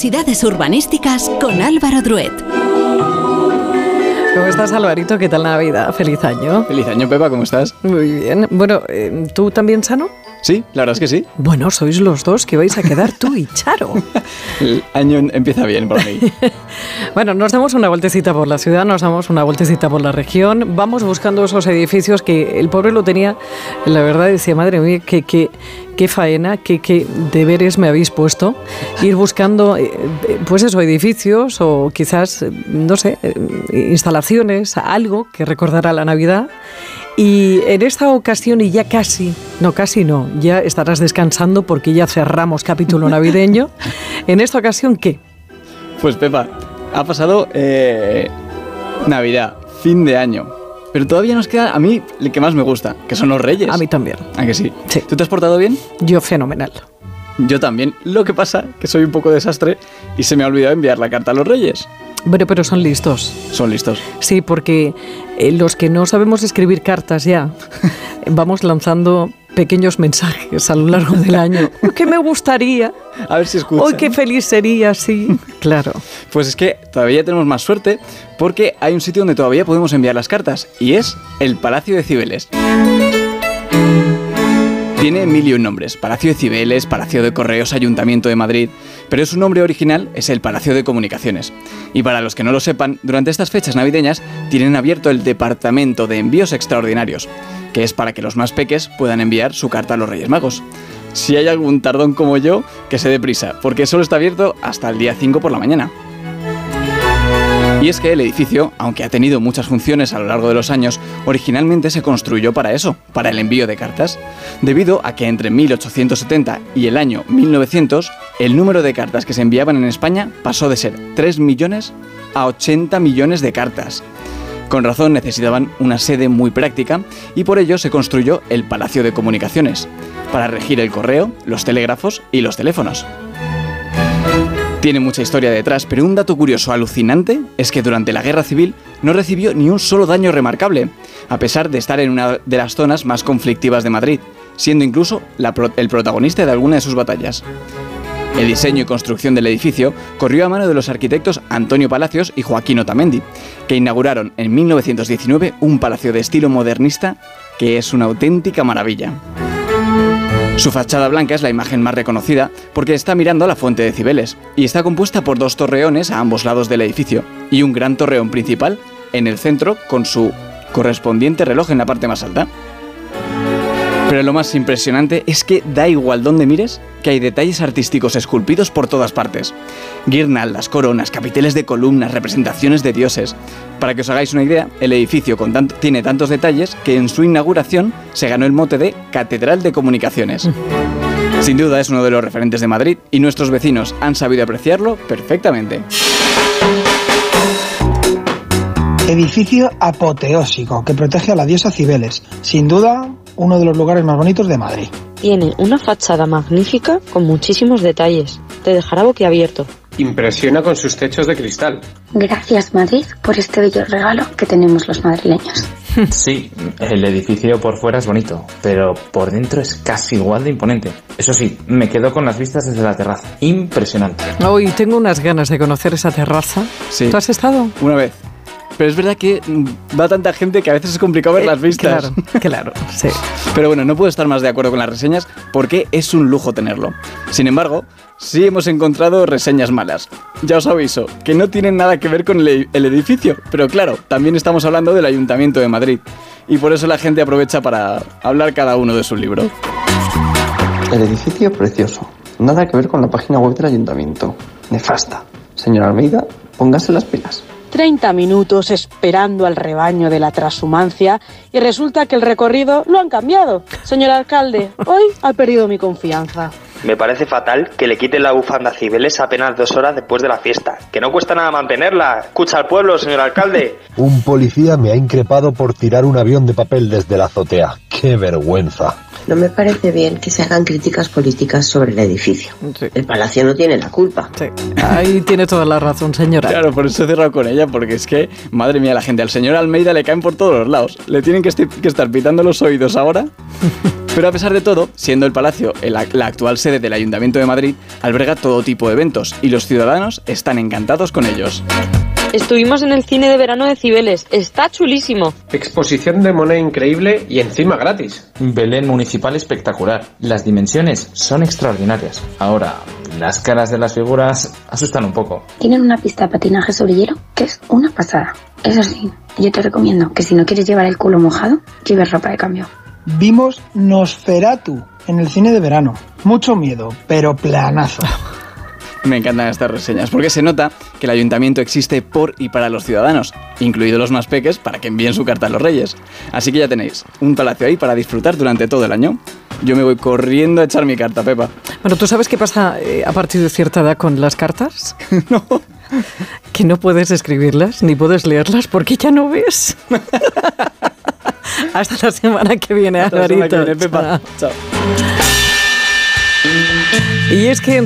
Curiosidades urbanísticas con Álvaro Druet. ¿Cómo estás, Alvarito? ¿Qué tal la Navidad? Feliz año. Feliz año, Pepa, ¿cómo estás? Muy bien. Bueno, eh, ¿tú también sano? Sí, la verdad es que sí. Bueno, sois los dos que vais a quedar tú y Charo. El año empieza bien por mí. bueno, nos damos una vueltecita por la ciudad, nos damos una vueltecita por la región, vamos buscando esos edificios que el pobre lo tenía, la verdad decía, madre mía, que, que, qué faena, qué, qué deberes me habéis puesto. Ir buscando, eh, pues eso, edificios o quizás, eh, no sé, eh, instalaciones, algo que recordara la Navidad. Y en esta ocasión, y ya casi, no, casi no, ya estarás descansando porque ya cerramos capítulo navideño. en esta ocasión, ¿qué? Pues Pepa, ha pasado eh, Navidad, fin de año. Pero todavía nos queda a mí el que más me gusta, que son los reyes. A mí también. ¿A que sí? Sí. ¿Tú te has portado bien? Yo fenomenal. Yo también. Lo que pasa que soy un poco desastre y se me ha olvidado enviar la carta a los reyes. Bueno, pero son listos. Son listos. Sí, porque eh, los que no sabemos escribir cartas ya, vamos lanzando pequeños mensajes a lo largo del año. ¿Qué me gustaría? A ver si escuchan. Hoy qué feliz sería, sí. Claro. Pues es que todavía tenemos más suerte porque hay un sitio donde todavía podemos enviar las cartas y es el Palacio de Cibeles. Tiene mil y un nombres, Palacio de Cibeles, Palacio de Correos, Ayuntamiento de Madrid, pero su nombre original es el Palacio de Comunicaciones. Y para los que no lo sepan, durante estas fechas navideñas tienen abierto el Departamento de Envíos Extraordinarios, que es para que los más peques puedan enviar su carta a los Reyes Magos. Si hay algún tardón como yo, que se dé prisa, porque solo está abierto hasta el día 5 por la mañana. Y es que el edificio, aunque ha tenido muchas funciones a lo largo de los años, originalmente se construyó para eso, para el envío de cartas, debido a que entre 1870 y el año 1900, el número de cartas que se enviaban en España pasó de ser 3 millones a 80 millones de cartas. Con razón necesitaban una sede muy práctica y por ello se construyó el Palacio de Comunicaciones, para regir el correo, los telégrafos y los teléfonos. Tiene mucha historia detrás, pero un dato curioso alucinante es que durante la Guerra Civil no recibió ni un solo daño remarcable, a pesar de estar en una de las zonas más conflictivas de Madrid, siendo incluso el protagonista de alguna de sus batallas. El diseño y construcción del edificio corrió a mano de los arquitectos Antonio Palacios y Joaquín Otamendi, que inauguraron en 1919 un palacio de estilo modernista que es una auténtica maravilla. Su fachada blanca es la imagen más reconocida porque está mirando a la fuente de Cibeles y está compuesta por dos torreones a ambos lados del edificio y un gran torreón principal en el centro con su correspondiente reloj en la parte más alta. Pero lo más impresionante es que da igual donde mires, que hay detalles artísticos esculpidos por todas partes. Guirnaldas, coronas, capiteles de columnas, representaciones de dioses. Para que os hagáis una idea, el edificio con tanto, tiene tantos detalles que en su inauguración se ganó el mote de Catedral de Comunicaciones. Sin duda es uno de los referentes de Madrid y nuestros vecinos han sabido apreciarlo perfectamente. Edificio apoteósico que protege a la diosa Cibeles. Sin duda, uno de los lugares más bonitos de Madrid. Tiene una fachada magnífica con muchísimos detalles. Te dejará boquiabierto. Impresiona con sus techos de cristal. Gracias Madrid por este bello regalo que tenemos los madrileños. Sí, el edificio por fuera es bonito, pero por dentro es casi igual de imponente. Eso sí, me quedo con las vistas desde la terraza. Impresionante. Hoy tengo unas ganas de conocer esa terraza. Sí. ¿Tú has estado? Una vez. Pero es verdad que mm, va tanta gente que a veces es complicado ver Eh, las vistas. Claro, claro, sí. Pero bueno, no puedo estar más de acuerdo con las reseñas porque es un lujo tenerlo. Sin embargo, sí hemos encontrado reseñas malas. Ya os aviso, que no tienen nada que ver con el, edificio, pero claro, también estamos hablando del Ayuntamiento de Madrid. Y por eso la gente aprovecha para hablar cada uno de su libro. El edificio precioso. Nada que ver con la página web del ayuntamiento. Nefasta. Señor Almeida, póngase las pilas. 30 minutos esperando al rebaño de la transhumancia y resulta que el recorrido lo han cambiado. Señor alcalde, hoy ha perdido mi confianza. Me parece fatal que le quiten la bufanda a Cibeles apenas dos horas después de la fiesta. Que no cuesta nada mantenerla. Escucha al pueblo, señor alcalde. Un policía me ha increpado por tirar un avión de papel desde la azotea. ¡Qué vergüenza! No me parece bien que se hagan críticas políticas sobre el edificio. El palacio no tiene la culpa. Ahí tiene toda la razón, señora. Claro, por eso he cerrado con ella, porque es que, madre mía, la gente al señor Almeida le caen por todos los lados. Le tienen que, estar pitando los oídos ahora. Pero a pesar de todo, siendo el palacio el- la actual sede del Ayuntamiento de Madrid, alberga todo tipo de eventos y los ciudadanos están encantados con ellos. Estuvimos en el cine de verano de Cibeles. Está chulísimo. Exposición de moneda increíble y encima gratis. Belén municipal espectacular. Las dimensiones son extraordinarias. Ahora, las caras de las figuras asustan un poco. Tienen una pista de patinaje sobre hielo que es una pasada. Eso sí, yo te recomiendo que si no quieres llevar el culo mojado, lleves ropa de cambio. Vimos Nosferatu en el cine de verano. Mucho miedo, pero planazo. Me encantan estas reseñas, porque se nota que el ayuntamiento existe por y para los ciudadanos, incluidos los más peques, para que envíen su carta a los reyes. Así que ya tenéis un palacio ahí para disfrutar durante todo el año. Yo me voy corriendo a echar mi carta, Pepa. Bueno, ¿tú sabes qué pasa eh, a partir de cierta edad con las cartas? no. Que no puedes escribirlas ni puedes leerlas porque ya no ves. Hasta la semana que viene, Hasta la semana que viene, Pepa. Chao. Chao. Y es que en